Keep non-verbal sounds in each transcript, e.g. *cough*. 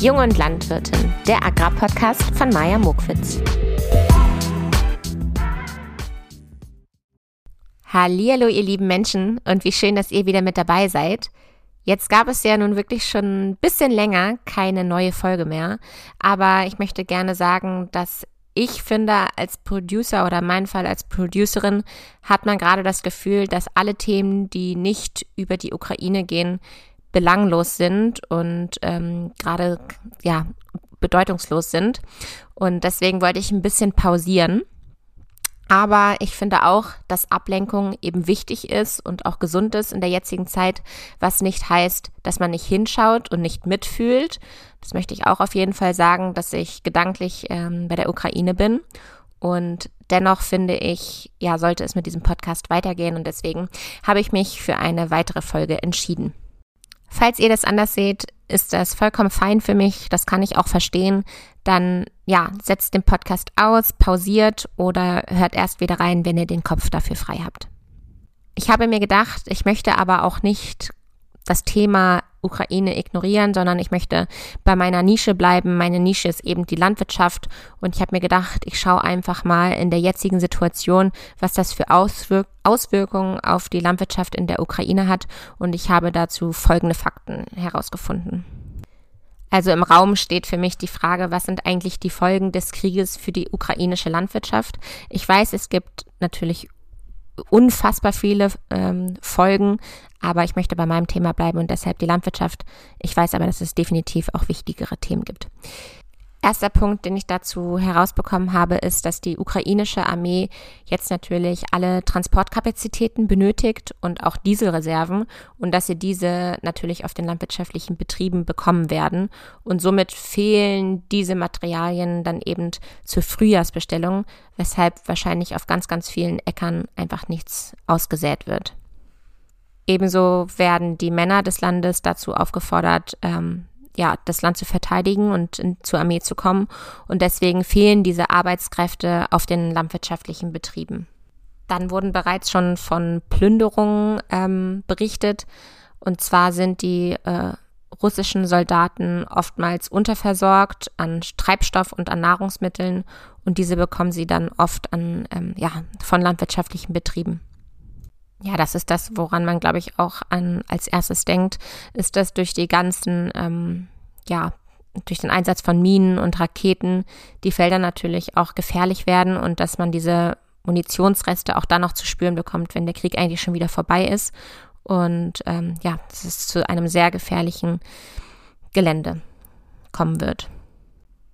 Jung und Landwirtin, der Agrarpodcast von Maja Mokwitz. Hallihallo, ihr lieben Menschen, und wie schön, dass ihr wieder mit dabei seid. Jetzt gab es ja nun wirklich schon ein bisschen länger keine neue Folge mehr, aber ich möchte gerne sagen, dass ich finde, als Producer oder in meinem Fall als Producerin hat man gerade das Gefühl, dass alle Themen, die nicht über die Ukraine gehen, belanglos sind und ähm, gerade ja bedeutungslos sind. Und deswegen wollte ich ein bisschen pausieren. Aber ich finde auch, dass Ablenkung eben wichtig ist und auch gesund ist in der jetzigen Zeit, was nicht heißt, dass man nicht hinschaut und nicht mitfühlt. Das möchte ich auch auf jeden Fall sagen, dass ich gedanklich ähm, bei der Ukraine bin. Und dennoch finde ich, ja, sollte es mit diesem Podcast weitergehen. Und deswegen habe ich mich für eine weitere Folge entschieden. Falls ihr das anders seht, ist das vollkommen fein für mich. Das kann ich auch verstehen. Dann, ja, setzt den Podcast aus, pausiert oder hört erst wieder rein, wenn ihr den Kopf dafür frei habt. Ich habe mir gedacht, ich möchte aber auch nicht das Thema Ukraine ignorieren, sondern ich möchte bei meiner Nische bleiben. Meine Nische ist eben die Landwirtschaft und ich habe mir gedacht, ich schaue einfach mal in der jetzigen Situation, was das für Auswirk Auswirkungen auf die Landwirtschaft in der Ukraine hat und ich habe dazu folgende Fakten herausgefunden. Also im Raum steht für mich die Frage, was sind eigentlich die Folgen des Krieges für die ukrainische Landwirtschaft? Ich weiß, es gibt natürlich unfassbar viele ähm, Folgen, aber ich möchte bei meinem Thema bleiben und deshalb die Landwirtschaft. Ich weiß aber, dass es definitiv auch wichtigere Themen gibt. Erster Punkt, den ich dazu herausbekommen habe, ist, dass die ukrainische Armee jetzt natürlich alle Transportkapazitäten benötigt und auch Dieselreserven und dass sie diese natürlich auf den landwirtschaftlichen Betrieben bekommen werden. Und somit fehlen diese Materialien dann eben zur Frühjahrsbestellung, weshalb wahrscheinlich auf ganz, ganz vielen Äckern einfach nichts ausgesät wird. Ebenso werden die Männer des Landes dazu aufgefordert, ähm, ja, das Land zu verteidigen und in, zur Armee zu kommen. Und deswegen fehlen diese Arbeitskräfte auf den landwirtschaftlichen Betrieben. Dann wurden bereits schon von Plünderungen ähm, berichtet. Und zwar sind die äh, russischen Soldaten oftmals unterversorgt an Treibstoff und an Nahrungsmitteln und diese bekommen sie dann oft an, ähm, ja, von landwirtschaftlichen Betrieben. Ja, das ist das, woran man, glaube ich, auch an, als erstes denkt, ist, dass durch die ganzen, ähm, ja, durch den Einsatz von Minen und Raketen die Felder natürlich auch gefährlich werden und dass man diese Munitionsreste auch dann noch zu spüren bekommt, wenn der Krieg eigentlich schon wieder vorbei ist. Und ähm, ja, dass es zu einem sehr gefährlichen Gelände kommen wird.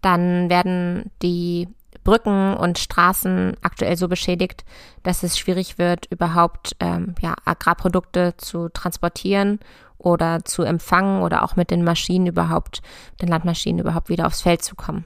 Dann werden die Brücken und Straßen aktuell so beschädigt, dass es schwierig wird, überhaupt ähm, ja, Agrarprodukte zu transportieren oder zu empfangen oder auch mit den Maschinen überhaupt, den Landmaschinen überhaupt wieder aufs Feld zu kommen.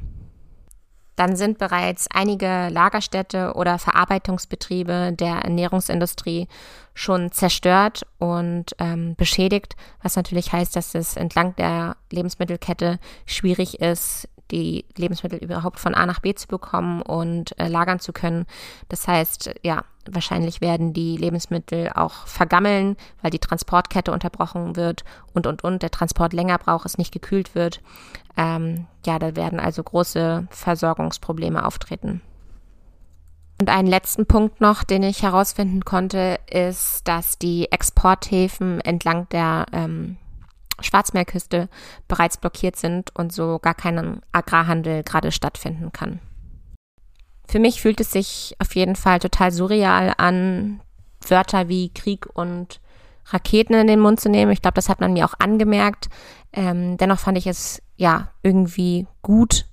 Dann sind bereits einige Lagerstädte oder Verarbeitungsbetriebe der Ernährungsindustrie schon zerstört und ähm, beschädigt, was natürlich heißt, dass es entlang der Lebensmittelkette schwierig ist, die Lebensmittel überhaupt von A nach B zu bekommen und äh, lagern zu können. Das heißt, ja, wahrscheinlich werden die Lebensmittel auch vergammeln, weil die Transportkette unterbrochen wird und, und, und, der Transport länger braucht, es nicht gekühlt wird. Ähm, ja, da werden also große Versorgungsprobleme auftreten. Und einen letzten Punkt noch, den ich herausfinden konnte, ist, dass die Exporthäfen entlang der ähm, Schwarzmeerküste bereits blockiert sind und so gar keinen Agrarhandel gerade stattfinden kann. Für mich fühlt es sich auf jeden Fall total surreal an, Wörter wie Krieg und Raketen in den Mund zu nehmen. Ich glaube, das hat man mir auch angemerkt. Ähm, dennoch fand ich es ja irgendwie gut,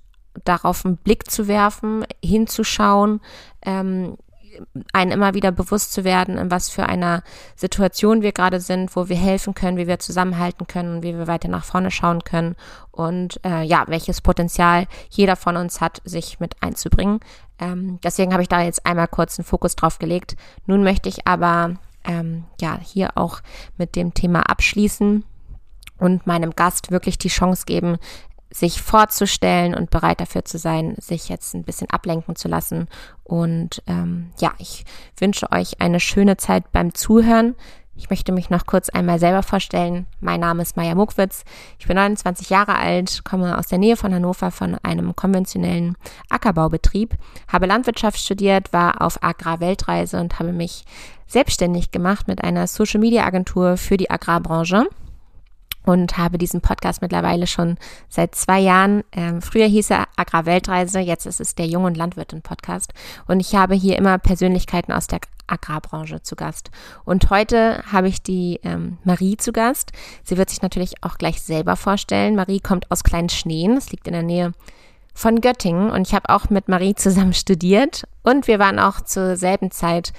darauf einen Blick zu werfen, hinzuschauen, ähm, einen immer wieder bewusst zu werden, in was für einer Situation wir gerade sind, wo wir helfen können, wie wir zusammenhalten können, wie wir weiter nach vorne schauen können und äh, ja, welches Potenzial jeder von uns hat, sich mit einzubringen. Ähm, deswegen habe ich da jetzt einmal kurz einen Fokus drauf gelegt. Nun möchte ich aber ähm, ja hier auch mit dem Thema abschließen und meinem Gast wirklich die Chance geben, sich vorzustellen und bereit dafür zu sein, sich jetzt ein bisschen ablenken zu lassen. Und ähm, ja, ich wünsche euch eine schöne Zeit beim Zuhören. Ich möchte mich noch kurz einmal selber vorstellen. Mein Name ist Maja Muckwitz. Ich bin 29 Jahre alt, komme aus der Nähe von Hannover von einem konventionellen Ackerbaubetrieb, habe Landwirtschaft studiert, war auf Agrarweltreise und habe mich selbstständig gemacht mit einer Social Media Agentur für die Agrarbranche und habe diesen Podcast mittlerweile schon seit zwei Jahren. Ähm, früher hieß er Agrarweltreise, jetzt ist es der Jung- und Landwirtin Podcast. Und ich habe hier immer Persönlichkeiten aus der Agrarbranche zu Gast. Und heute habe ich die ähm, Marie zu Gast. Sie wird sich natürlich auch gleich selber vorstellen. Marie kommt aus Kleinen Schneen, das liegt in der Nähe von Göttingen. Und ich habe auch mit Marie zusammen *laughs* studiert. Und wir waren auch zur selben Zeit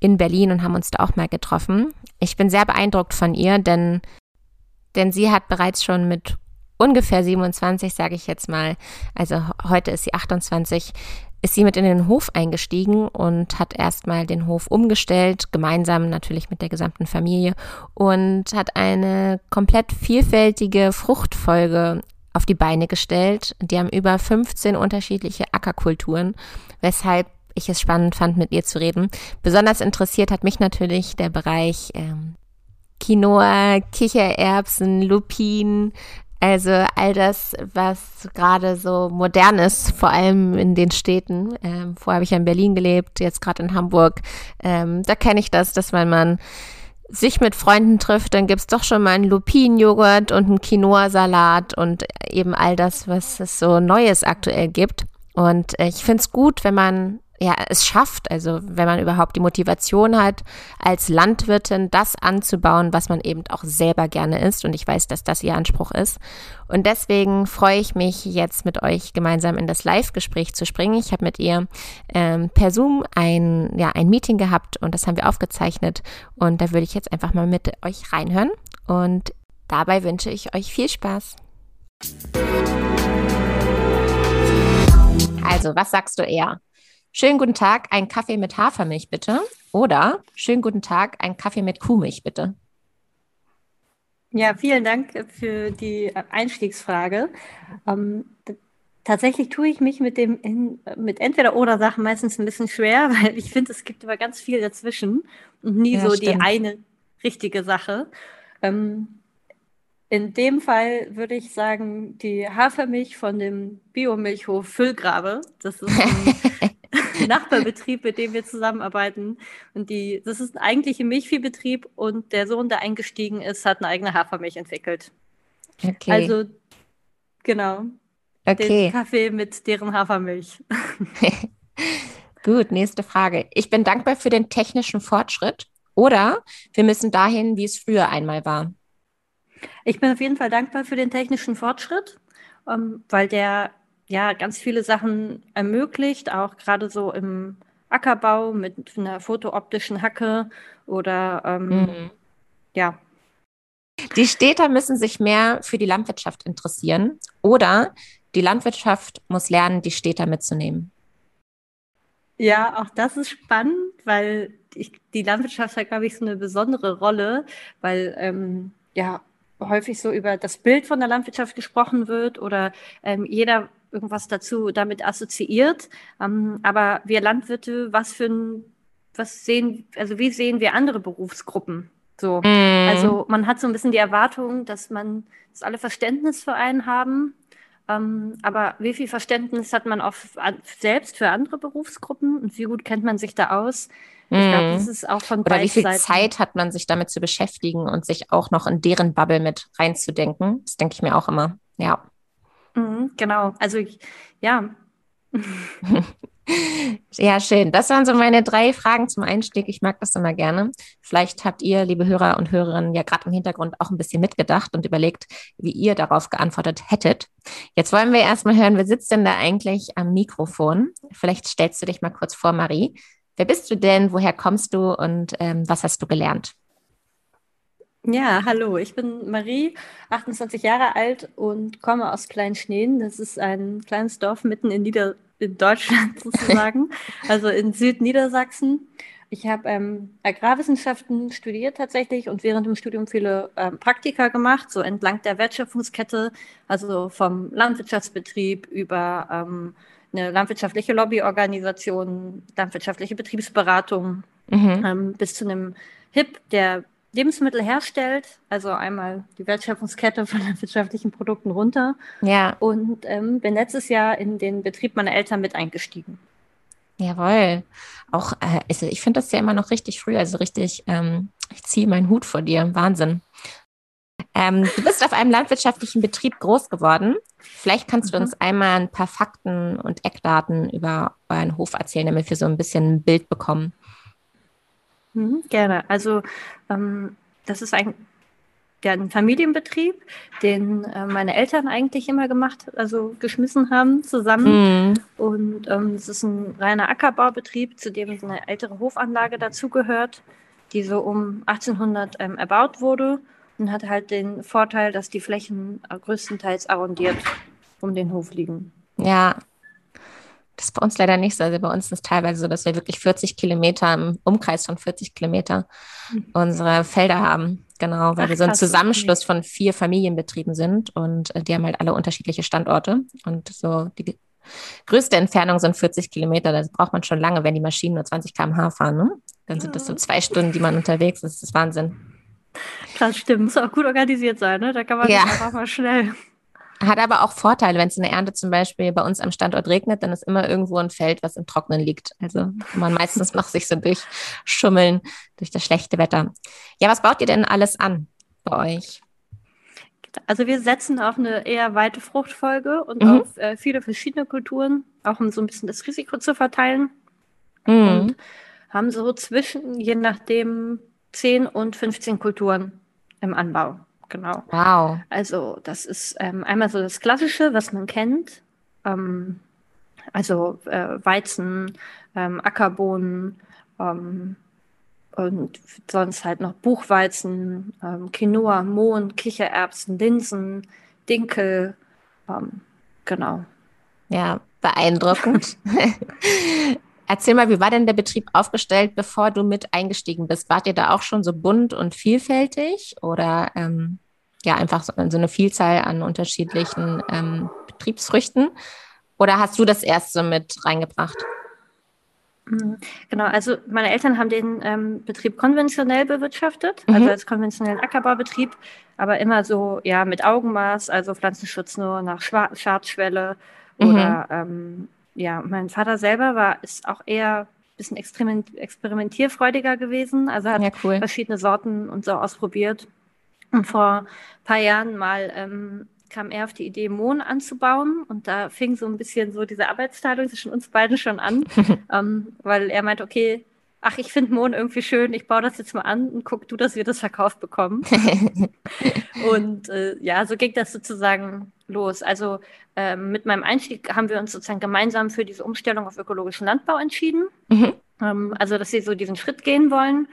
in Berlin und haben uns da auch mal getroffen. Ich bin sehr beeindruckt von ihr, denn denn sie hat bereits schon mit ungefähr 27, sage ich jetzt mal, also heute ist sie 28, ist sie mit in den Hof eingestiegen und hat erstmal den Hof umgestellt, gemeinsam natürlich mit der gesamten Familie und hat eine komplett vielfältige Fruchtfolge auf die Beine gestellt. Die haben über 15 unterschiedliche Ackerkulturen, weshalb ich es spannend fand, mit ihr zu reden. Besonders interessiert hat mich natürlich der Bereich ähm, Quinoa, Kichererbsen, Lupin, also all das, was gerade so modern ist, vor allem in den Städten. Ähm, vorher habe ich ja in Berlin gelebt, jetzt gerade in Hamburg. Ähm, da kenne ich das, dass man man sich mit Freunden trifft, dann gibt's doch schon mal einen Lupin-Joghurt und einen Quinoa-Salat und eben all das, was es so Neues aktuell gibt. Und äh, ich find's gut, wenn man ja, es schafft, also wenn man überhaupt die Motivation hat, als Landwirtin das anzubauen, was man eben auch selber gerne isst. Und ich weiß, dass das ihr Anspruch ist. Und deswegen freue ich mich jetzt mit euch gemeinsam in das Live-Gespräch zu springen. Ich habe mit ihr ähm, per Zoom ein, ja, ein Meeting gehabt und das haben wir aufgezeichnet. Und da würde ich jetzt einfach mal mit euch reinhören. Und dabei wünsche ich euch viel Spaß. Also, was sagst du eher? Schönen guten Tag, ein Kaffee mit Hafermilch bitte. Oder schönen guten Tag, ein Kaffee mit Kuhmilch bitte. Ja, vielen Dank für die Einstiegsfrage. Ähm, tatsächlich tue ich mich mit dem in, mit entweder oder Sachen meistens ein bisschen schwer, *laughs* weil ich finde, es gibt immer ganz viel dazwischen und nie ja, so stimmt. die eine richtige Sache. Ähm, in dem Fall würde ich sagen, die Hafermilch von dem Biomilchhof Füllgrabe. Das ist ein *laughs* *laughs* Nachbarbetrieb, mit dem wir zusammenarbeiten. Und die, das ist ein eigentlicher Milchviehbetrieb und der Sohn, der eingestiegen ist, hat eine eigene Hafermilch entwickelt. Okay. Also, genau. Okay. Den Kaffee mit deren Hafermilch. *laughs* Gut, nächste Frage. Ich bin dankbar für den technischen Fortschritt oder wir müssen dahin, wie es früher einmal war. Ich bin auf jeden Fall dankbar für den technischen Fortschritt, ähm, weil der ja ganz viele Sachen ermöglicht, auch gerade so im Ackerbau mit einer fotooptischen Hacke oder ähm, mhm. ja. Die Städter müssen sich mehr für die Landwirtschaft interessieren oder die Landwirtschaft muss lernen, die Städter mitzunehmen. Ja, auch das ist spannend, weil ich, die Landwirtschaft hat, glaube ich, so eine besondere Rolle, weil ähm, ja häufig so über das Bild von der Landwirtschaft gesprochen wird oder ähm, jeder irgendwas dazu damit assoziiert. Ähm, aber wir Landwirte, was für ein, was sehen, also wie sehen wir andere Berufsgruppen? So, mm. also man hat so ein bisschen die Erwartung, dass man, dass alle Verständnis für einen haben. Ähm, aber wie viel Verständnis hat man auch selbst für andere Berufsgruppen und wie gut kennt man sich da aus? Ich glaube, das ist auch von Oder wie viel Seiten. Zeit hat man sich damit zu beschäftigen und sich auch noch in deren Bubble mit reinzudenken? Das denke ich mir auch immer. Ja. Mhm, genau. Also ich, ja. *laughs* ja, schön. Das waren so meine drei Fragen zum Einstieg. Ich mag das immer gerne. Vielleicht habt ihr, liebe Hörer und Hörerinnen, ja gerade im Hintergrund auch ein bisschen mitgedacht und überlegt, wie ihr darauf geantwortet hättet. Jetzt wollen wir erstmal hören, wer sitzt denn da eigentlich am Mikrofon? Vielleicht stellst du dich mal kurz vor, Marie. Wer bist du denn? Woher kommst du und ähm, was hast du gelernt? Ja, hallo, ich bin Marie, 28 Jahre alt und komme aus Kleinschneen. Das ist ein kleines Dorf mitten in, Nieder in Deutschland *laughs* sozusagen, also in Südniedersachsen. Ich habe ähm, Agrarwissenschaften studiert tatsächlich und während dem Studium viele ähm, Praktika gemacht, so entlang der Wertschöpfungskette, also vom Landwirtschaftsbetrieb über ähm, eine landwirtschaftliche Lobbyorganisation, landwirtschaftliche Betriebsberatung mhm. ähm, bis zu einem HIP, der Lebensmittel herstellt, also einmal die Wertschöpfungskette von den *laughs* wirtschaftlichen Produkten runter. Ja. Und ähm, bin letztes Jahr in den Betrieb meiner Eltern mit eingestiegen. Jawohl. Auch, äh, also ich finde das ja immer noch richtig früh, also richtig, ähm, ich ziehe meinen Hut vor dir. Wahnsinn. Ähm, du bist auf einem landwirtschaftlichen Betrieb groß geworden. Vielleicht kannst du mhm. uns einmal ein paar Fakten und Eckdaten über euren Hof erzählen, damit wir so ein bisschen ein Bild bekommen. Mhm, gerne. Also ähm, das ist ein, ja, ein Familienbetrieb, den äh, meine Eltern eigentlich immer gemacht, also geschmissen haben zusammen. Mhm. Und ähm, es ist ein reiner Ackerbaubetrieb, zu dem eine ältere Hofanlage dazugehört, die so um 1800 ähm, erbaut wurde und hat halt den Vorteil, dass die Flächen größtenteils arrondiert um den Hof liegen. Ja, das ist bei uns leider nicht so. Also bei uns ist es teilweise so, dass wir wirklich 40 Kilometer im Umkreis von 40 Kilometer mhm. unsere Felder haben. Genau, weil Ach, wir so ein Zusammenschluss von vier Familienbetrieben sind und äh, die haben halt alle unterschiedliche Standorte. Und so die größte Entfernung sind 40 Kilometer. Das braucht man schon lange, wenn die Maschinen nur 20 km/h fahren. Ne? Dann sind das so zwei Stunden, die man unterwegs ist. Das ist Wahnsinn. Krass, stimmt. Muss auch gut organisiert sein, ne? Da kann man ja. einfach mal schnell. Hat aber auch Vorteile, wenn es in der Ernte zum Beispiel bei uns am Standort regnet, dann ist immer irgendwo ein Feld, was im Trocknen liegt. Also man meistens *laughs* noch sich so durchschummeln durch das schlechte Wetter. Ja, was baut ihr denn alles an bei euch? Also wir setzen auf eine eher weite Fruchtfolge und mhm. auf äh, viele verschiedene Kulturen, auch um so ein bisschen das Risiko zu verteilen. Mhm. Und haben so zwischen, je nachdem, 10 und 15 Kulturen im Anbau. Genau. Wow. Also das ist ähm, einmal so das Klassische, was man kennt. Ähm, also äh, Weizen, ähm, Ackerbohnen ähm, und sonst halt noch Buchweizen, ähm, Quinoa, Mohn, Kichererbsen, Linsen, Dinkel. Ähm, genau. Ja, beeindruckend. *laughs* Erzähl mal, wie war denn der Betrieb aufgestellt, bevor du mit eingestiegen bist? Wart ihr da auch schon so bunt und vielfältig oder ähm, ja einfach so, so, eine Vielzahl an unterschiedlichen ähm, Betriebsfrüchten? Oder hast du das erst so mit reingebracht? Mhm. Genau, also meine Eltern haben den ähm, Betrieb konventionell bewirtschaftet, also mhm. also als konventionellen Ackerbaubetrieb, aber immer so ja mit Augenmaß, also Pflanzenschutz nur nach Schwar Schadschwelle mhm. oder ähm, ja, mein Vater selber war, ist auch eher ein bisschen experiment experimentierfreudiger gewesen. Also hat ja, cool. verschiedene Sorten und so ausprobiert. Und vor ein paar Jahren mal ähm, kam er auf die Idee, Mohn anzubauen. Und da fing so ein bisschen so diese Arbeitsteilung zwischen uns beiden schon an, *laughs* ähm, weil er meinte, okay, ach, ich finde Mohn irgendwie schön, ich baue das jetzt mal an und guck du, dass wir das verkauft bekommen. *laughs* und äh, ja, so ging das sozusagen los. Also äh, mit meinem Einstieg haben wir uns sozusagen gemeinsam für diese Umstellung auf ökologischen Landbau entschieden. Mhm. Ähm, also, dass sie so diesen Schritt gehen wollen.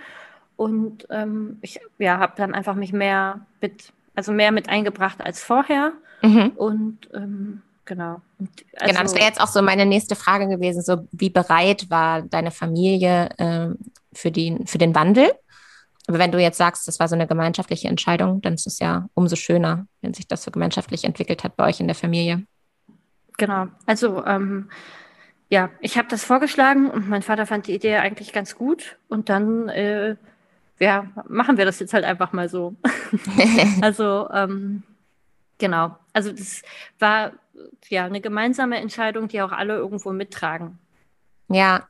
Und ähm, ich ja, habe dann einfach mich mehr mit, also mehr mit eingebracht als vorher. Mhm. Und ähm, genau. Und also, genau, das wäre jetzt auch so meine nächste Frage gewesen. So, wie bereit war deine Familie äh, für, die, für den Wandel? Aber wenn du jetzt sagst, das war so eine gemeinschaftliche Entscheidung, dann ist es ja umso schöner, wenn sich das so gemeinschaftlich entwickelt hat bei euch in der Familie. Genau. Also ähm, ja, ich habe das vorgeschlagen und mein Vater fand die Idee eigentlich ganz gut. Und dann äh, ja, machen wir das jetzt halt einfach mal so. *laughs* *laughs* also ähm, genau. Also das war ja eine gemeinsame Entscheidung, die auch alle irgendwo mittragen. Ja.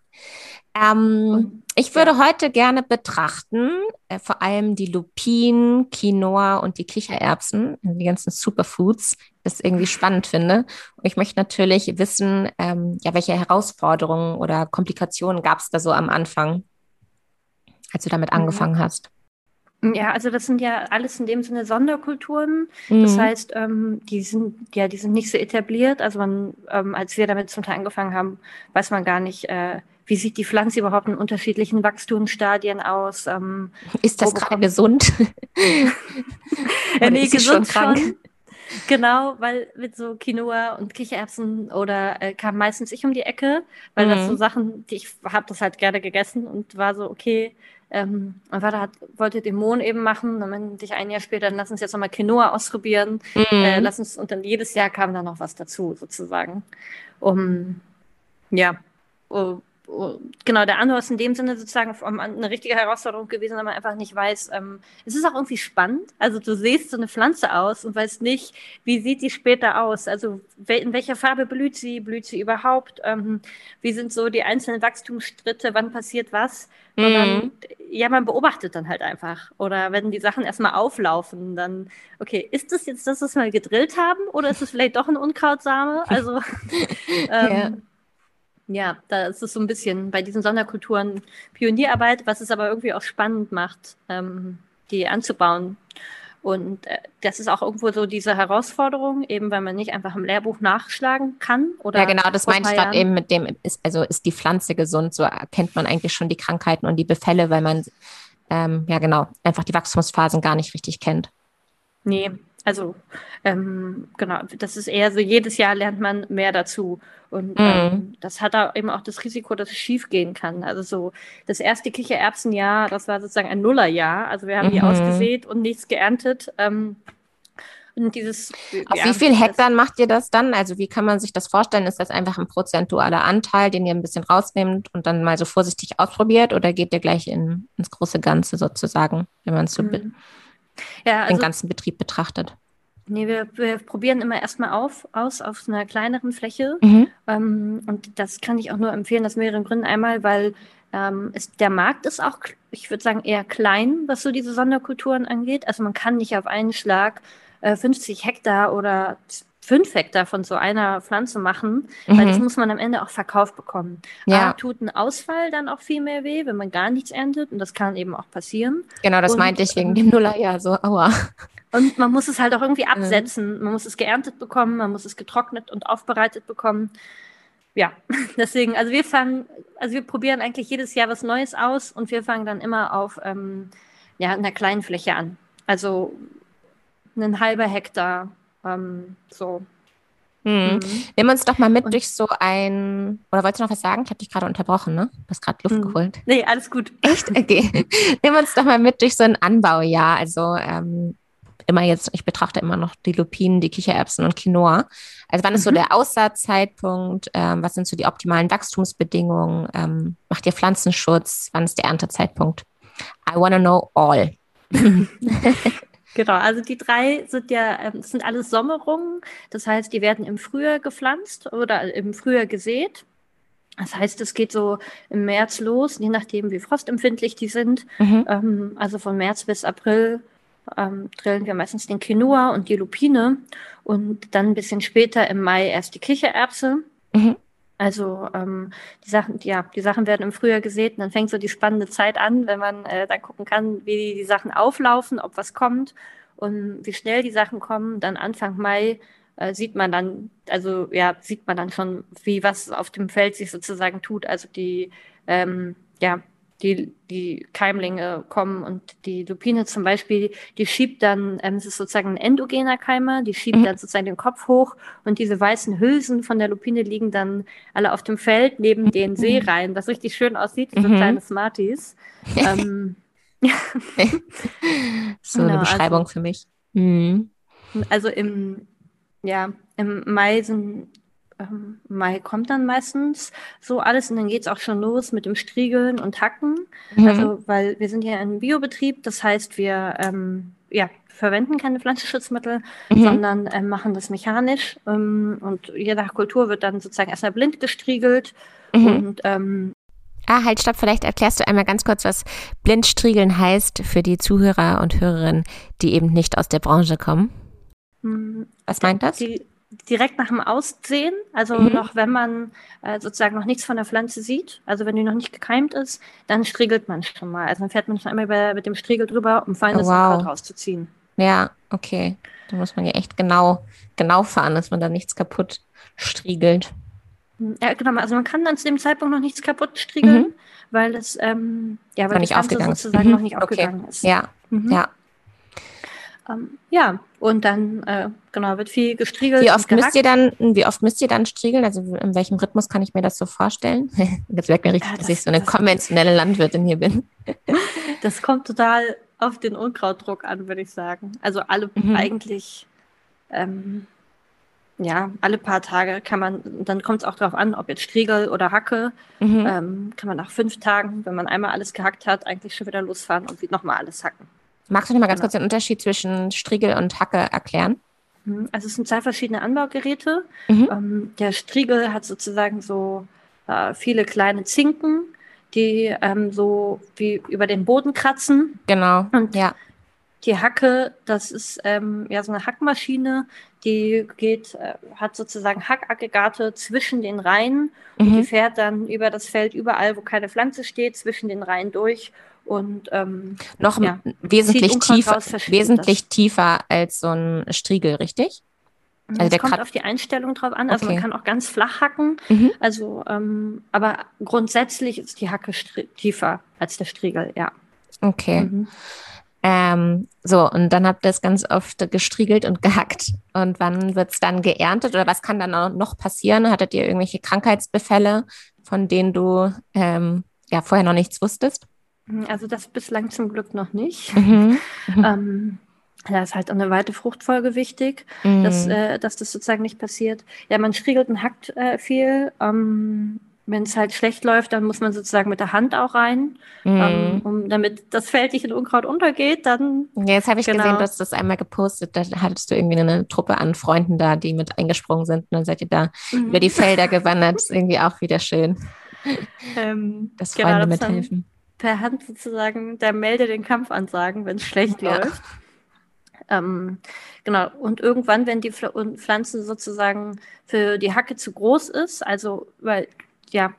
Ähm, ich würde ja. heute gerne betrachten, äh, vor allem die Lupinen, Quinoa und die Kichererbsen, die ganzen Superfoods, das irgendwie spannend finde. Und ich möchte natürlich wissen, ähm, ja, welche Herausforderungen oder Komplikationen gab es da so am Anfang, als du damit mhm. angefangen hast? Ja, also das sind ja alles in dem Sinne Sonderkulturen. Mhm. Das heißt, ähm, die sind ja, die sind nicht so etabliert. Also man, ähm, als wir damit zum Teil angefangen haben, weiß man gar nicht, äh, wie sieht die Pflanze überhaupt in unterschiedlichen Wachstumsstadien aus. Ähm, ist das gerade gesund? *laughs* ja, nee, gesund schon, schon. Genau, weil mit so Quinoa und Kichererbsen oder äh, kam meistens ich um die Ecke, weil mhm. das so mhm. Sachen, die ich habe das halt gerne gegessen und war so, okay, ähm, mein Vater hat, wollte den Mohn eben machen, dann meinte ich ein Jahr später, dann lass uns jetzt nochmal Quinoa ausprobieren, mhm. äh, lass uns, und dann jedes Jahr kam da noch was dazu, sozusagen. Um, ja, um, genau, der Anbau ist in dem Sinne sozusagen eine richtige Herausforderung gewesen, weil man einfach nicht weiß, ähm, es ist auch irgendwie spannend. Also du siehst so eine Pflanze aus und weißt nicht, wie sieht die später aus? Also in welcher Farbe blüht sie? Blüht sie überhaupt? Ähm, wie sind so die einzelnen Wachstumsschritte? Wann passiert was? Mhm. ja, man beobachtet dann halt einfach. Oder wenn die Sachen erstmal auflaufen, dann, okay, ist das jetzt das, was wir gedrillt haben? Oder ist es vielleicht doch ein Unkrautsame? Also, *laughs* *laughs* ähm, ja. Ja, da ist es so ein bisschen bei diesen Sonderkulturen Pionierarbeit, was es aber irgendwie auch spannend macht, ähm, die anzubauen. Und äh, das ist auch irgendwo so diese Herausforderung, eben weil man nicht einfach im Lehrbuch nachschlagen kann. Oder ja, genau, das meinte ich gerade eben mit dem, ist, also ist die Pflanze gesund, so erkennt man eigentlich schon die Krankheiten und die Befälle, weil man, ähm, ja genau, einfach die Wachstumsphasen gar nicht richtig kennt. Nee, also ähm, genau, das ist eher so, jedes Jahr lernt man mehr dazu. Und mhm. ähm, das hat da eben auch das Risiko, dass es schief gehen kann. Also so das erste Kichererbsenjahr, das war sozusagen ein Nullerjahr. Also wir haben die ausgesät und nichts geerntet. Ähm, und dieses, Auf ja, wie viel Hektar macht ihr das dann? Also wie kann man sich das vorstellen? Ist das einfach ein prozentualer Anteil, den ihr ein bisschen rausnehmt und dann mal so vorsichtig ausprobiert oder geht ihr gleich in, ins große Ganze sozusagen, wenn man es so mhm ja, also, den ganzen Betrieb betrachtet? Nee, wir, wir probieren immer erstmal auf, aus auf einer kleineren Fläche. Mhm. Ähm, und das kann ich auch nur empfehlen, aus mehreren Gründen. Einmal, weil ähm, es, der Markt ist auch, ich würde sagen, eher klein, was so diese Sonderkulturen angeht. Also man kann nicht auf einen Schlag äh, 50 Hektar oder fünf Hektar von so einer Pflanze machen, mhm. weil das muss man am Ende auch verkauft bekommen. Ja. A, tut ein Ausfall dann auch viel mehr weh, wenn man gar nichts erntet und das kann eben auch passieren. Genau, das und, meinte ich wegen dem Nullerjahr so, aua. Und man muss es halt auch irgendwie absetzen. Man muss es geerntet bekommen, man muss es getrocknet und aufbereitet bekommen. Ja, *laughs* deswegen, also wir fangen, also wir probieren eigentlich jedes Jahr was Neues aus und wir fangen dann immer auf ähm, ja, einer kleinen Fläche an. Also ein halber Hektar ähm, so. Hm. Mhm. Nimm uns doch mal mit und, durch so ein, oder wolltest du noch was sagen? Ich habe dich gerade unterbrochen, ne? Du hast gerade Luft mhm. geholt. Nee, alles gut. *laughs* Echt? Okay. Nimm uns doch mal mit durch so ein Anbaujahr. Also ähm, immer jetzt, ich betrachte immer noch die Lupinen, die Kichererbsen und Quinoa. Also wann ist so mhm. der Aussaatzeitpunkt? Ähm, was sind so die optimalen Wachstumsbedingungen? Ähm, macht ihr Pflanzenschutz? Wann ist der Erntezeitpunkt? I want to know all. *laughs* Genau, also die drei sind ja, ähm, das sind alles Sommerungen. Das heißt, die werden im Frühjahr gepflanzt oder im Frühjahr gesät. Das heißt, es geht so im März los, je nachdem, wie frostempfindlich die sind. Mhm. Ähm, also von März bis April ähm, drillen wir meistens den Quinoa und die Lupine und dann ein bisschen später im Mai erst die Kichererbse. Mhm. Also ähm, die Sachen, ja, die Sachen werden im Frühjahr gesät und dann fängt so die spannende Zeit an, wenn man äh, dann gucken kann, wie die, die Sachen auflaufen, ob was kommt und wie schnell die Sachen kommen. Dann Anfang Mai äh, sieht man dann, also ja, sieht man dann schon, wie was auf dem Feld sich sozusagen tut. Also die, ähm, ja, die, die Keimlinge kommen und die Lupine zum Beispiel, die schiebt dann, ähm, es ist sozusagen ein endogener Keimer, die schiebt mhm. dann sozusagen den Kopf hoch und diese weißen Hülsen von der Lupine liegen dann alle auf dem Feld neben den mhm. Seereihen, was richtig schön aussieht, wie so mhm. kleine Smarties. *laughs* ähm, *laughs* so genau, eine Beschreibung also, für mich. Mhm. Also im, ja, im Mai sind ähm, Mai kommt dann meistens so alles und dann geht es auch schon los mit dem Striegeln und Hacken. Mhm. Also, weil wir sind ja ein Biobetrieb, das heißt, wir ähm, ja, verwenden keine Pflanzenschutzmittel, mhm. sondern äh, machen das mechanisch. Ähm, und je nach Kultur wird dann sozusagen erstmal blind gestriegelt. Mhm. Und ähm, Ah, halt, stopp, vielleicht erklärst du einmal ganz kurz, was Blindstriegeln heißt für die Zuhörer und Hörerinnen, die eben nicht aus der Branche kommen. Mm, was meint das? Die, direkt nach dem Aussehen, also mhm. noch wenn man äh, sozusagen noch nichts von der Pflanze sieht, also wenn die noch nicht gekeimt ist, dann striegelt man schon mal. Also dann fährt man schon einmal bei, mit dem Striegel drüber, um feines oh, wow. rauszuziehen. Ja, okay. Da muss man ja echt genau, genau fahren, dass man da nichts kaputt striegelt. Hm, ja, genau. Also man kann dann zu dem Zeitpunkt noch nichts kaputt striegeln, mhm. weil das, ähm, ja, weil das Ganze sozusagen mhm. noch nicht aufgegangen okay. ist. Ja, mhm. ja. Ähm, ja, und dann äh, genau wird viel gestriegelt. Wie oft müsst ihr dann, wie oft müsst ihr dann striegeln? Also in welchem Rhythmus kann ich mir das so vorstellen? *laughs* Jetzt merkt mir richtig, ja, das, dass ich so eine konventionelle Landwirtin hier bin. *laughs* das kommt total auf den Unkrautdruck an, würde ich sagen. Also alle mhm. eigentlich, ähm, ja, alle paar Tage kann man, dann kommt es auch darauf an, ob jetzt Striegel oder Hacke, mhm. ähm, kann man nach fünf Tagen, wenn man einmal alles gehackt hat, eigentlich schon wieder losfahren und nochmal alles hacken. Magst du noch mal ganz genau. kurz den Unterschied zwischen Striegel und Hacke erklären? Mhm, also es sind zwei verschiedene Anbaugeräte. Mhm. Ähm, der Striegel hat sozusagen so äh, viele kleine Zinken, die ähm, so wie über den Boden kratzen. Genau. Und ja. die Hacke, das ist ähm, ja so eine Hackmaschine, die geht, äh, hat sozusagen Hackaggregate zwischen den Reihen mhm. und die fährt dann über das Feld überall, wo keine Pflanze steht, zwischen den Reihen durch und ähm, noch ja, wesentlich tiefer, wesentlich das. tiefer als so ein Striegel, richtig? Mhm, also es kommt auf die Einstellung drauf an. Also okay. man kann auch ganz flach hacken. Mhm. Also, ähm, aber grundsätzlich ist die Hacke tiefer als der Striegel, ja. Okay. Mhm. Ähm, so, und dann habt ihr es ganz oft gestriegelt und gehackt. Und wann wird es dann geerntet oder was kann dann auch noch passieren? Hattet ihr irgendwelche Krankheitsbefälle, von denen du ähm, ja vorher noch nichts wusstest? Also das bislang zum Glück noch nicht. Mhm. *laughs* Mhm. ähm, da ist halt eine weite Fruchtfolge wichtig, mhm. dass, äh, dass das sozusagen nicht passiert. Ja, man striegelt und hackt äh, viel. Ähm, wenn es halt schlecht läuft, dann muss man sozusagen mit der Hand auch rein, mhm. ähm, um, damit das Feld nicht in Unkraut untergeht. Dann, ja, jetzt habe ich genau. gesehen, du hast das einmal gepostet. Da hattest du irgendwie eine Truppe an Freunden da, die mit eingesprungen sind. Und dann seid ihr da mhm. über die Felder gewandert. Das ist irgendwie auch wieder schön, *laughs* ähm, dass genau, Freunde mithelfen. Per Hand sozusagen der Melde den Kampf ansagen, wenn es schlecht ja. läuft. Ähm, genau, und irgendwann, wenn die Pflanze sozusagen für die Hacke zu groß ist, also weil ja,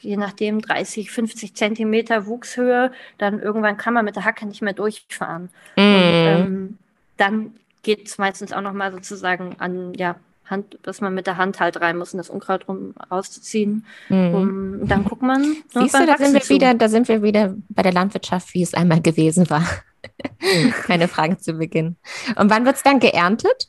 je nachdem 30, 50 Zentimeter Wuchshöhe, dann irgendwann kann man mit der Hacke nicht mehr durchfahren. Mm. Und, ähm, dann geht es meistens auch nochmal sozusagen an, ja, Hand, dass man mit der Hand halt rein muss, um das Unkraut rum rauszuziehen. Mhm. Um, dann guckt man. Siehst du, da sind, wir wieder, da sind wir wieder bei der Landwirtschaft, wie es einmal gewesen war. *laughs* Keine Frage zu Beginn. Und wann wird es dann geerntet?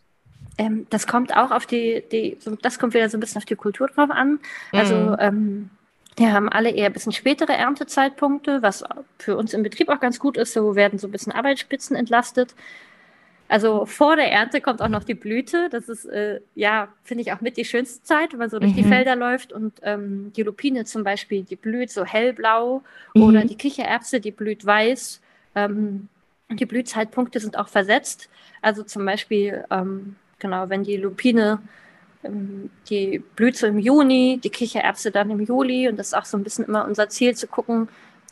Ähm, das kommt auch auf die, die so, das kommt wieder so ein bisschen auf die Kultur drauf an. Also mhm. ähm, wir haben alle eher ein bisschen spätere Erntezeitpunkte, was für uns im Betrieb auch ganz gut ist. So werden so ein bisschen Arbeitsspitzen entlastet. Also vor der Ernte kommt auch noch die Blüte. Das ist, äh, ja, finde ich auch mit die schönste Zeit, wenn man so durch mhm. die Felder läuft und ähm, die Lupine zum Beispiel, die blüht so hellblau mhm. oder die Kichererbse, die blüht weiß. Ähm, die Blühzeitpunkte sind auch versetzt. Also zum Beispiel ähm, Genau, wenn die Lupine, ähm, die blüht so im Juni, die Kichererbse dann im Juli und das ist auch so ein bisschen immer unser Ziel zu gucken,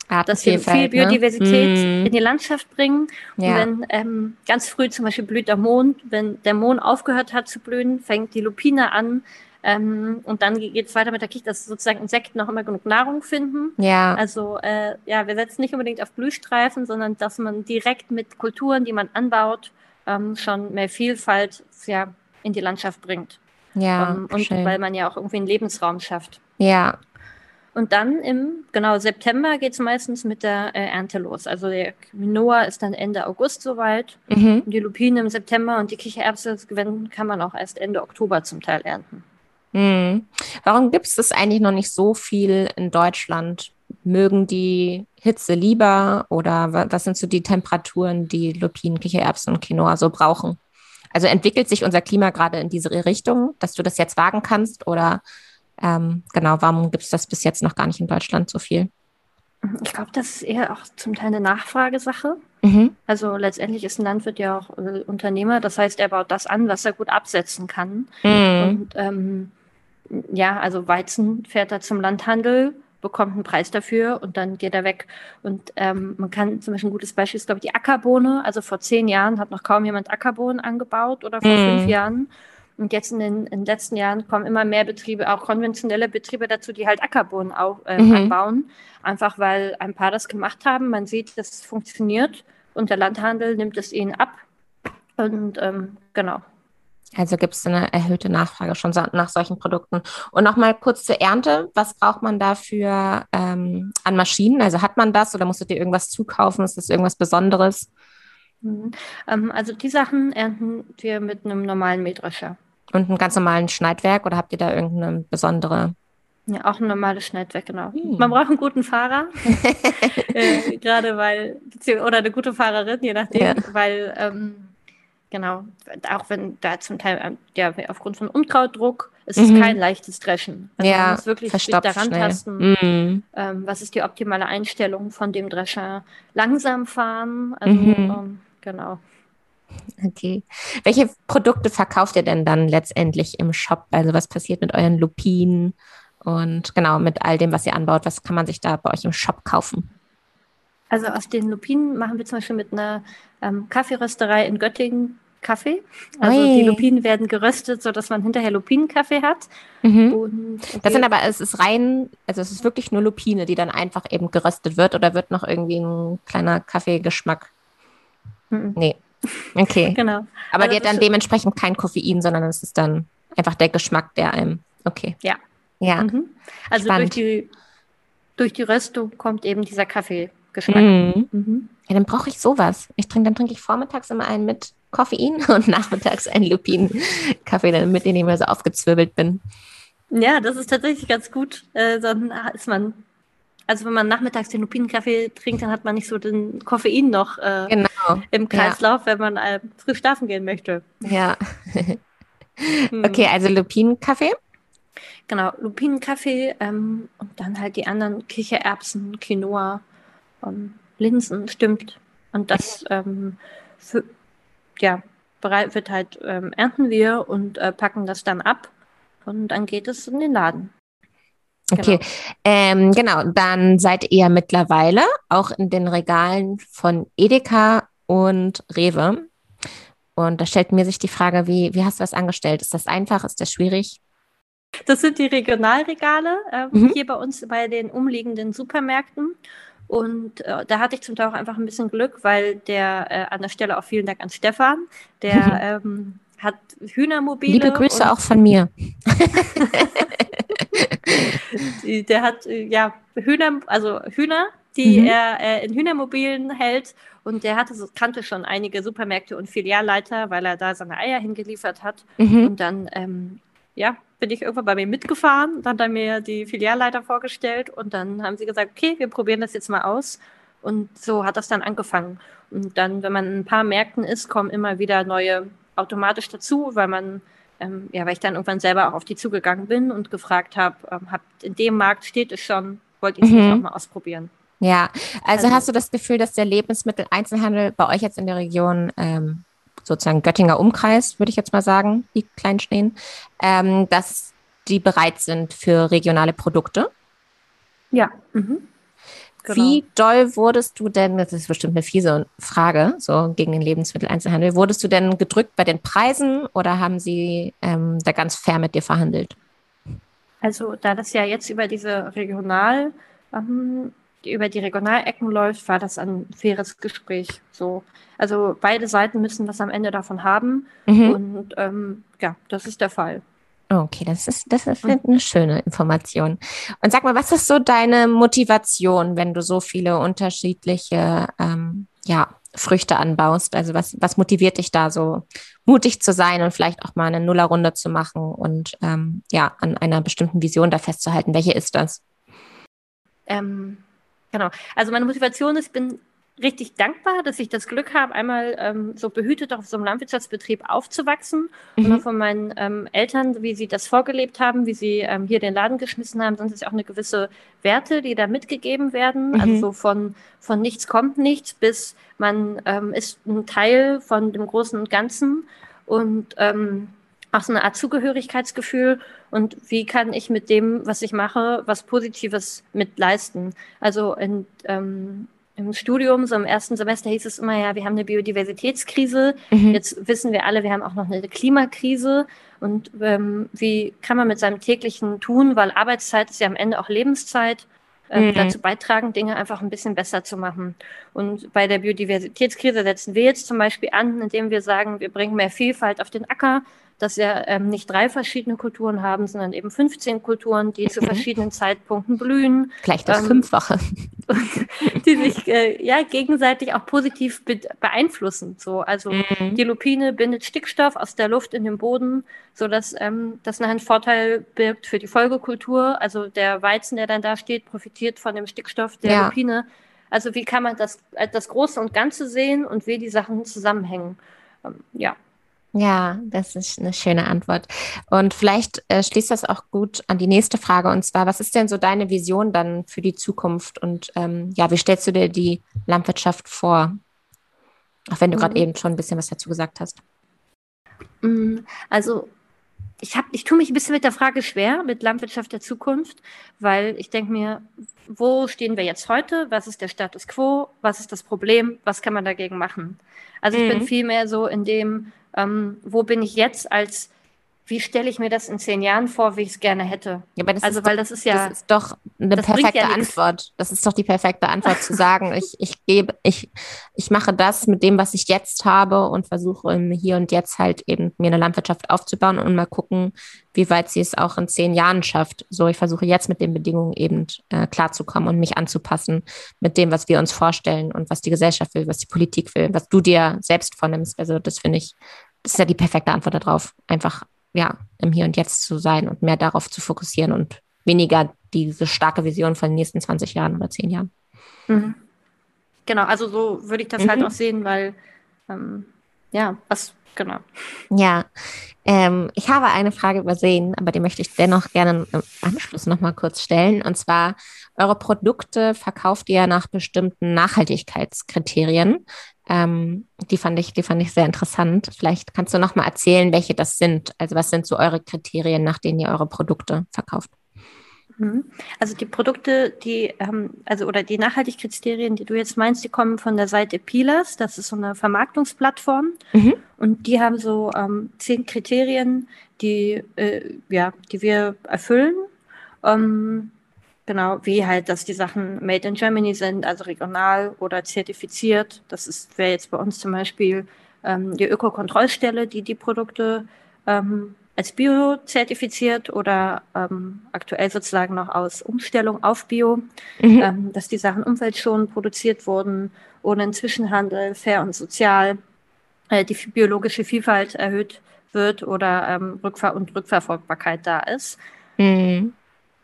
dass wir viel ne? Biodiversität ne? in die Landschaft bringen. Ja. Und wenn ähm, ganz früh zum Beispiel blüht der Mond, wenn der Mond aufgehört hat zu blühen, fängt die Lupine an. Ähm, und dann geht es weiter mit der Kiche, dass sozusagen Insekten noch immer genug Nahrung finden. Ja. Also äh, ja, wir setzen nicht unbedingt auf Blühstreifen, sondern dass man direkt mit Kulturen, die man anbaut, ähm, schon mehr Vielfalt ja, in die Landschaft bringt. Ja. Ähm, und schön. weil man ja auch irgendwie einen Lebensraum schafft. Ja. Und dann im, genau, September geht es meistens mit der äh, Ernte los. Also der Quinoa ist dann Ende August soweit. Mhm. Die Lupine im September und die Kichererbse kann man auch erst Ende Oktober zum Teil ernten. Mhm. Warum gibt es das eigentlich noch nicht so viel in Deutschland? Mögen die Hitze lieber oder was sind so die Temperaturen, die Lupinen, Kichererbsen und Quinoa so brauchen? Also entwickelt sich unser Klima gerade in diese Richtung, dass du das jetzt wagen kannst oder ähm, genau, warum gibt es das bis jetzt noch gar nicht in Deutschland so viel? Ich glaube, das ist eher auch zum Teil eine Nachfragesache. Mhm. Also letztendlich ist ein Landwirt ja auch äh, Unternehmer, das heißt, er baut das an, was er gut absetzen kann. Mhm. Und ähm, ja, also Weizen fährt er zum Landhandel, bekommt einen Preis dafür und dann geht er weg. Und ähm, man kann zum Beispiel ein gutes Beispiel ist, glaube ich, die Ackerbohne. Also vor zehn Jahren hat noch kaum jemand Ackerbohnen angebaut oder vor mhm. fünf Jahren. Und jetzt in den, in den, letzten Jahren kommen immer mehr Betriebe, auch konventionelle Betriebe dazu, die halt Ackerbohnen auch, äh, mhm. anbauen. Einfach weil ein paar das gemacht haben. Man sieht, dass es funktioniert und der Landhandel nimmt es ihnen ab. Und ähm, genau. Also gibt es eine erhöhte Nachfrage schon nach solchen Produkten. Und nochmal kurz zur Ernte. Was braucht man dafür ähm, an Maschinen? Also hat man das oder musstet ihr irgendwas zukaufen? Ist das irgendwas Besonderes? Mhm. Ähm, also die Sachen ernten wir mit einem normalen Mähdrescher. Und einem ganz normalen Schneidwerk oder habt ihr da irgendeine besondere? Ja, auch ein normales Schneidwerk, genau. Hm. Man braucht einen guten Fahrer, *laughs* äh, gerade weil, oder eine gute Fahrerin, je nachdem, ja. weil ähm, Genau, auch wenn da zum Teil ähm, ja, aufgrund von Unkrautdruck ist es mhm. kein leichtes Dreschen. Also ja, man muss wirklich sich daran schnell. tasten, mhm. ähm, was ist die optimale Einstellung von dem Drescher. Langsam fahren, also mhm. ähm, genau. Okay. Welche Produkte verkauft ihr denn dann letztendlich im Shop? Also was passiert mit euren Lupinen und genau mit all dem, was ihr anbaut? Was kann man sich da bei euch im Shop kaufen? Also aus den Lupinen machen wir zum Beispiel mit einer ähm, Kaffeerösterei in Göttingen Kaffee. Also Oi. die Lupinen werden geröstet, sodass man hinterher Lupinenkaffee hat. Mhm. Und, okay. Das sind aber, es ist rein, also es ist wirklich nur Lupine, die dann einfach eben geröstet wird oder wird noch irgendwie ein kleiner Kaffeegeschmack? Mhm. Nee. Okay. *laughs* genau. Aber also die hat dann dementsprechend kein Koffein, sondern es ist dann einfach der Geschmack, der einem. Okay. Ja. Ja. Mhm. Also durch die, durch die Röstung kommt eben dieser Kaffee. Geschmack. Mhm. Mhm. Ja, dann brauche ich sowas. Ich trinke, dann trinke ich vormittags immer einen mit Koffein *laughs* und nachmittags einen Lupin-Kaffee, damit ich nicht mehr so aufgezwirbelt bin. Ja, das ist tatsächlich ganz gut. Äh, dann ist man, also wenn man nachmittags den Lupinenkaffee trinkt, dann hat man nicht so den Koffein noch äh, genau. im Kreislauf, ja. wenn man äh, früh schlafen gehen möchte. Ja. *laughs* hm. Okay, also Lupinenkaffee. Genau, Lupinenkaffee ähm, und dann halt die anderen Kichererbsen, Quinoa, ähm, Linsen, stimmt. Und das ähm, für, ja, bereit wird halt, ähm, ernten wir und äh, packen das dann ab und dann geht es in den Laden. Okay, genau. Ähm, genau, dann seid ihr mittlerweile auch in den Regalen von Edeka und Rewe. Und da stellt mir sich die Frage, wie, wie hast du das angestellt? Ist das einfach? Ist das schwierig? Das sind die Regionalregale äh, mhm. hier bei uns bei den umliegenden Supermärkten. Und äh, da hatte ich zum Teil auch einfach ein bisschen Glück, weil der äh, an der Stelle auch vielen Dank an Stefan, der ähm, hat Hühnermobile. Liebe Grüße auch von mir. *laughs* *laughs* der hat äh, ja Hühner, also Hühner, die mhm. er äh, in Hühnermobilen hält. Und der hatte, kannte schon einige Supermärkte und Filialleiter, weil er da seine Eier hingeliefert hat. Mhm. Und dann ähm, ja, bin ich irgendwann bei mir mitgefahren, dann hat er mir die Filialleiter vorgestellt und dann haben sie gesagt, okay, wir probieren das jetzt mal aus. Und so hat das dann angefangen. Und dann, wenn man in ein paar Märkten ist, kommen immer wieder neue automatisch dazu, weil man, ähm, ja, weil ich dann irgendwann selber auch auf die zugegangen bin und gefragt habe, ähm, habt in dem Markt steht es schon, wollt ihr es mhm. nicht auch mal ausprobieren? Ja, also, also, hast du das Gefühl, dass der Lebensmitteleinzelhandel bei euch jetzt in der Region ähm, sozusagen Göttinger Umkreis, würde ich jetzt mal sagen, die klein stehen, ähm, dass die bereit sind für regionale Produkte? Ja. Mhm. Genau. Wie doll wurdest du denn, das ist bestimmt eine fiese Frage, so gegen den Lebensmitteleinzelhandel, wurdest du denn gedrückt bei den Preisen oder haben sie ähm, da ganz fair mit dir verhandelt? Also, da das ja jetzt über diese Regional, ähm, über die Regionalecken läuft, war das ein faires Gespräch. So. Also beide Seiten müssen was am Ende davon haben. Mhm. Und ähm, ja, das ist der Fall. Okay, das ist, das ist eine schöne Information. Und sag mal, was ist so deine Motivation, wenn du so viele unterschiedliche ähm, ja, Früchte anbaust? Also was, was motiviert dich da so mutig zu sein und vielleicht auch mal eine Nullerrunde zu machen und ähm, ja, an einer bestimmten Vision da festzuhalten? Welche ist das? Ähm, Genau. Also meine Motivation ist, ich bin richtig dankbar, dass ich das Glück habe, einmal ähm, so behütet auf so einem Landwirtschaftsbetrieb aufzuwachsen mhm. und auch von meinen ähm, Eltern, wie sie das vorgelebt haben, wie sie ähm, hier den Laden geschmissen haben, sonst ist ja auch eine gewisse Werte, die da mitgegeben werden. Mhm. Also so von, von nichts kommt nichts bis man ähm, ist ein Teil von dem Großen und Ganzen und ähm, auch so eine Art Zugehörigkeitsgefühl und wie kann ich mit dem, was ich mache, was Positives mit leisten. Also in, ähm, im Studium, so im ersten Semester hieß es immer, ja, wir haben eine Biodiversitätskrise. Mhm. Jetzt wissen wir alle, wir haben auch noch eine Klimakrise. Und ähm, wie kann man mit seinem täglichen Tun, weil Arbeitszeit ist ja am Ende auch Lebenszeit, äh, mhm. dazu beitragen, Dinge einfach ein bisschen besser zu machen. Und bei der Biodiversitätskrise setzen wir jetzt zum Beispiel an, indem wir sagen, wir bringen mehr Vielfalt auf den Acker, dass wir ähm, nicht drei verschiedene Kulturen haben, sondern eben 15 Kulturen, die zu mhm. verschiedenen Zeitpunkten blühen. Gleich das ähm, Fünffache. *laughs* die sich äh, ja gegenseitig auch positiv be beeinflussen. So, also mhm. die Lupine bindet Stickstoff aus der Luft in den Boden, sodass ähm, das einen Vorteil birgt für die Folgekultur. Also der Weizen, der dann da steht, profitiert von dem Stickstoff der ja. Lupine. Also wie kann man das, äh, das Große und Ganze sehen und wie die Sachen zusammenhängen? ähm, ja. Ja, das ist eine schöne Antwort. Und vielleicht äh, schließt das auch gut an die nächste Frage. Und zwar, was ist denn so deine Vision dann für die Zukunft? Und ähm, ja, wie stellst du dir die Landwirtschaft vor? Auch wenn du gerade mhm. eben schon ein bisschen was dazu gesagt hast. Mm, also ich, hab, ich tue mich ein bisschen mit der Frage schwer, mit Landwirtschaft der Zukunft, weil ich denke mir, wo stehen wir jetzt heute? Was ist der Status quo? Was ist das Problem? Was kann man dagegen machen? Also ich mhm. bin viel mehr so in dem, ähm, wo bin ich jetzt als wie stelle ich mir das in zehn Jahren vor, wie ich es gerne hätte? Ja, also, ist weil doch, das ist ja. Das ist doch eine perfekte ja Antwort. Das ist doch die perfekte Antwort zu sagen, ich, ich gebe, ich, ich mache das mit dem, was ich jetzt habe und versuche hier und jetzt halt eben mir eine Landwirtschaft aufzubauen und mal gucken, wie weit sie es auch in zehn Jahren schafft. So, ich versuche jetzt mit den Bedingungen eben äh, klarzukommen und mich anzupassen mit dem, was wir uns vorstellen und was die Gesellschaft will, was die Politik will, was du dir selbst vornimmst. Also, das finde ich, das ist ja die perfekte Antwort darauf. Einfach ja, im Hier und Jetzt zu sein und mehr darauf zu fokussieren und weniger diese starke Vision von den nächsten 20 Jahren oder 10 Jahren. Mhm. Genau, also so würde ich das halt mhm. halt auch sehen, weil ähm, ja, was genau. Ja, ähm, ich habe eine Frage übersehen, aber die möchte ich dennoch gerne im Anschluss nochmal kurz stellen. Und zwar, eure Produkte verkauft ihr nach bestimmten Nachhaltigkeitskriterien. Ähm, die fand ich, die fand ich sehr interessant. Vielleicht kannst du noch mal erzählen, welche das sind. Also was sind so eure Kriterien, nach denen ihr eure Produkte verkauft? Mhm. Also die Produkte, die, ähm, also oder die Nachhaltigkeitskriterien, die du jetzt meinst, die kommen von der Seite Pilas. Das ist so eine Vermarktungsplattform. Mhm. Und die haben so ähm, zehn Kriterien, die, äh, ja, die wir erfüllen. Ähm, Genau, wie halt, dass die Sachen made in Germany sind, also regional oder zertifiziert. Das wäre jetzt bei uns zum Beispiel ähm, die Ökokontrollstelle, die die Produkte ähm, als Bio zertifiziert oder ähm, aktuell sozusagen noch aus Umstellung auf Bio, mhm. ähm, dass die Sachen umweltschonend produziert wurden, ohne Zwischenhandel, fair und sozial, äh, die biologische Vielfalt erhöht wird oder ähm, Rückfahr- und Rückverfolgbarkeit da ist. Mhm.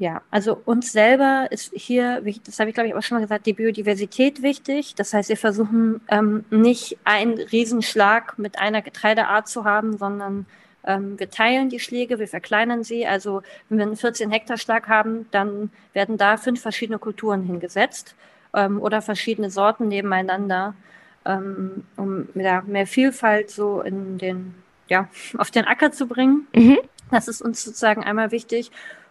Ja, also uns selber ist hier, das habe ich glaube ich auch schon mal gesagt, die Biodiversität wichtig. Das heißt, wir versuchen ähm, nicht einen Riesenschlag mit einer Getreideart zu haben, sondern ähm, wir teilen die Schläge, wir verkleinern sie. Also wenn wir einen 14 Hektar Schlag haben, dann werden da fünf verschiedene Kulturen hingesetzt ähm, oder verschiedene Sorten nebeneinander, ähm, um ja, mehr Vielfalt so in den, ja, auf den Acker zu bringen. Mhm. Das ist uns sozusagen einmal wichtig.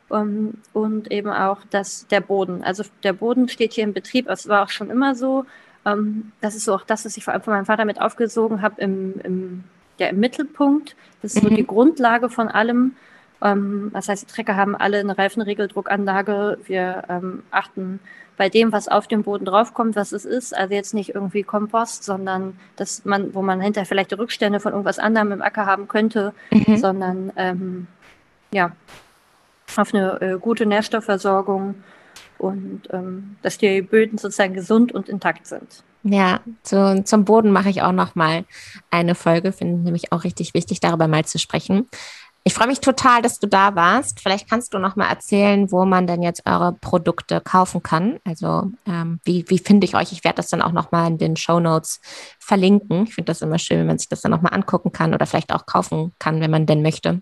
Um, ähm, und eben auch das, der Boden. Also der Boden steht hier im Betrieb, es war auch schon immer so. Um, ähm, das ist so auch das, was ich vor allem von meinem Vater mit aufgesogen habe im, im, ja, im Mittelpunkt. Das ist mhm. so die Grundlage von allem. Um, ähm, das heißt, die Trecker haben alle eine Reifenregeldruckanlage. Wir achten bei dem, was auf dem Boden draufkommt, was es ist. Also jetzt nicht irgendwie Kompost, sondern dass man, wo man hinterher vielleicht Rückstände von irgendwas anderem im Acker haben könnte, mhm. sondern ähm, ja, auf eine äh, gute Nährstoffversorgung und ähm, dass die Böden sozusagen gesund und intakt sind. Ja, zu, zum Boden mache ich auch noch mal eine Folge, finde ich nämlich auch richtig wichtig, darüber mal zu sprechen. Ich freue mich total, dass du da warst. Vielleicht kannst du noch mal erzählen, wo man denn jetzt eure Produkte kaufen kann. Also ähm, wie, wie finde ich euch? Ich werde das dann auch noch mal in den Show Notes verlinken. Ich finde das immer schön, wenn man sich das dann noch mal angucken kann oder vielleicht auch kaufen kann, wenn man denn möchte.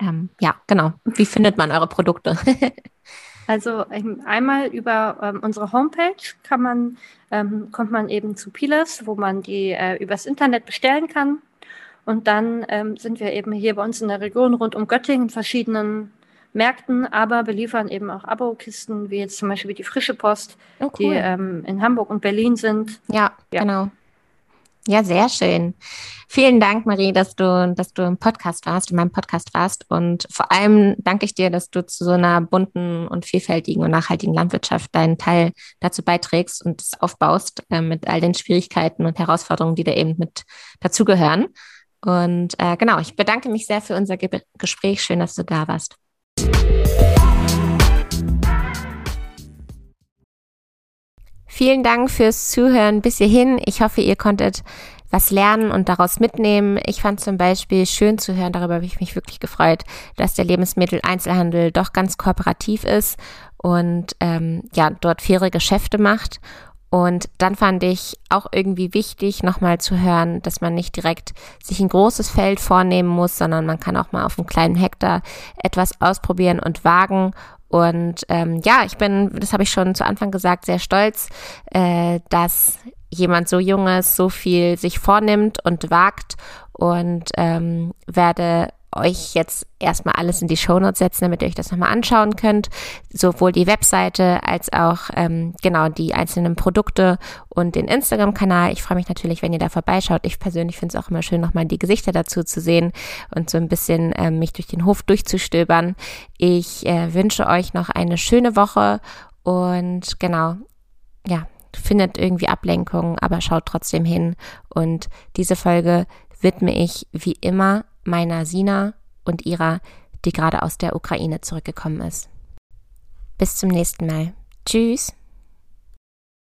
Ähm, ja, genau. Wie findet man eure Produkte? *laughs* also ähm, einmal über ähm, unsere Homepage kann man, ähm, kommt man eben zu Pilas, wo man die äh, übers Internet bestellen kann. Und dann ähm, sind wir eben hier bei uns in der Region rund um Göttingen in verschiedenen Märkten, aber beliefern eben auch Abokisten, wie jetzt zum Beispiel die Frische Post, oh, cool. die ähm, in Hamburg und Berlin sind. Ja, ja, genau. Ja, sehr schön. Vielen Dank, Marie, dass du, dass du im Podcast warst, in meinem Podcast warst. Und vor allem danke ich dir, dass du zu so einer bunten und vielfältigen und nachhaltigen Landwirtschaft deinen Teil dazu beiträgst und es aufbaust äh, mit all den Schwierigkeiten und Herausforderungen, die da eben mit dazugehören. Und äh, genau, ich bedanke mich sehr für unser Ge Gespräch. Schön, dass du da warst. Vielen Dank fürs Zuhören bis hierhin. Ich hoffe, ihr konntet was lernen und daraus mitnehmen. Ich fand zum Beispiel schön zu hören, darüber habe ich mich wirklich gefreut, dass der Lebensmitteleinzelhandel doch ganz kooperativ ist und ähm, ja, dort faire Geschäfte macht Und dann fand ich auch irgendwie wichtig, nochmal zu hören, dass man nicht direkt sich ein großes Feld vornehmen muss, sondern man kann auch mal auf einem kleinen Hektar etwas ausprobieren und wagen. Und ähm, ja, ich bin, das habe ich schon zu Anfang gesagt, sehr stolz, äh, dass jemand so junges so viel sich vornimmt und wagt. Und ähm, werde euch jetzt erstmal alles in die Shownotes setzen, damit ihr euch das nochmal anschauen könnt. Sowohl die Webseite als auch ähm, genau die einzelnen Produkte und den Instagram-Kanal. Ich freue mich natürlich, wenn ihr da vorbeischaut. Ich persönlich finde es auch immer schön, nochmal die Gesichter dazu zu sehen und so ein bisschen ähm, mich durch den Hof durchzustöbern. Ich äh, wünsche euch noch eine schöne Woche und genau, ja, findet irgendwie Ablenkung, aber schaut trotzdem hin. Und diese Folge widme ich wie immer meiner Sina und ihrer, die gerade aus der Ukraine zurückgekommen ist. Bis zum nächsten Mal. Tschüss.